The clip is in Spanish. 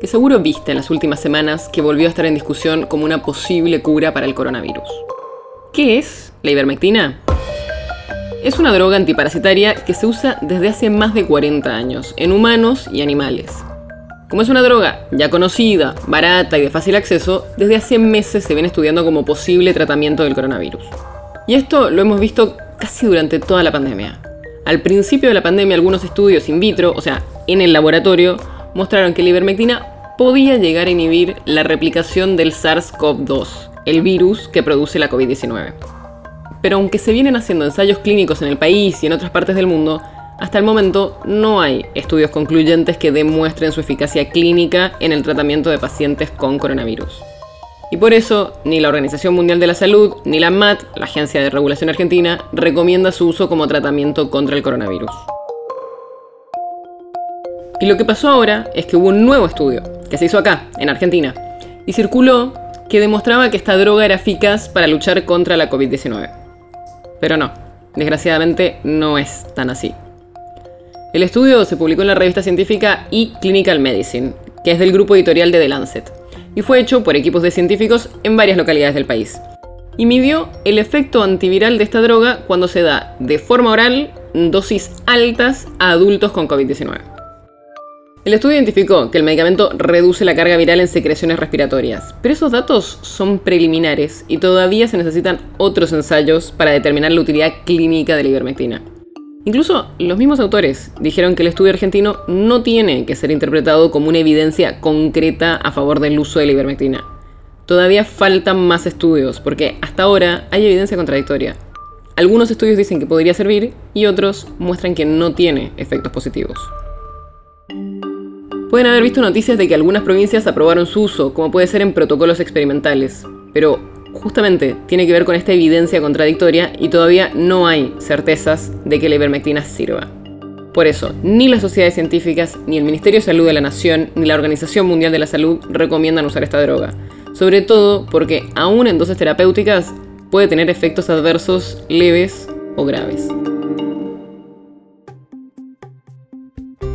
que seguro viste en las últimas semanas que volvió a estar en discusión como una posible cura para el coronavirus. ¿Qué es la ivermectina? Es una droga antiparasitaria que se usa desde hace más de 40 años en humanos y animales. Como es una droga ya conocida, barata y de fácil acceso, desde hace meses se viene estudiando como posible tratamiento del coronavirus. Y esto lo hemos visto casi durante toda la pandemia. Al principio de la pandemia algunos estudios in vitro, o sea, en el laboratorio, mostraron que la ivermectina podía llegar a inhibir la replicación del SARS-CoV-2, el virus que produce la COVID-19. Pero aunque se vienen haciendo ensayos clínicos en el país y en otras partes del mundo, hasta el momento no hay estudios concluyentes que demuestren su eficacia clínica en el tratamiento de pacientes con coronavirus. Y por eso, ni la Organización Mundial de la Salud, ni la MAT, la Agencia de Regulación Argentina, recomienda su uso como tratamiento contra el coronavirus. Y lo que pasó ahora es que hubo un nuevo estudio, que se hizo acá, en Argentina, y circuló que demostraba que esta droga era eficaz para luchar contra la COVID-19. Pero no, desgraciadamente no es tan así. El estudio se publicó en la revista científica eClinical Medicine, que es del grupo editorial de The Lancet, y fue hecho por equipos de científicos en varias localidades del país. Y midió el efecto antiviral de esta droga cuando se da de forma oral dosis altas a adultos con COVID-19. El estudio identificó que el medicamento reduce la carga viral en secreciones respiratorias, pero esos datos son preliminares y todavía se necesitan otros ensayos para determinar la utilidad clínica de la ivermectina. Incluso los mismos autores dijeron que el estudio argentino no tiene que ser interpretado como una evidencia concreta a favor del uso de la ivermectina. Todavía faltan más estudios, porque hasta ahora hay evidencia contradictoria. Algunos estudios dicen que podría servir y otros muestran que no tiene efectos positivos. Pueden haber visto noticias de que algunas provincias aprobaron su uso, como puede ser en protocolos experimentales, pero justamente tiene que ver con esta evidencia contradictoria y todavía no hay certezas de que la ivermectina sirva. Por eso, ni las sociedades científicas, ni el Ministerio de Salud de la Nación, ni la Organización Mundial de la Salud recomiendan usar esta droga. Sobre todo porque, aún en dosis terapéuticas, puede tener efectos adversos leves o graves.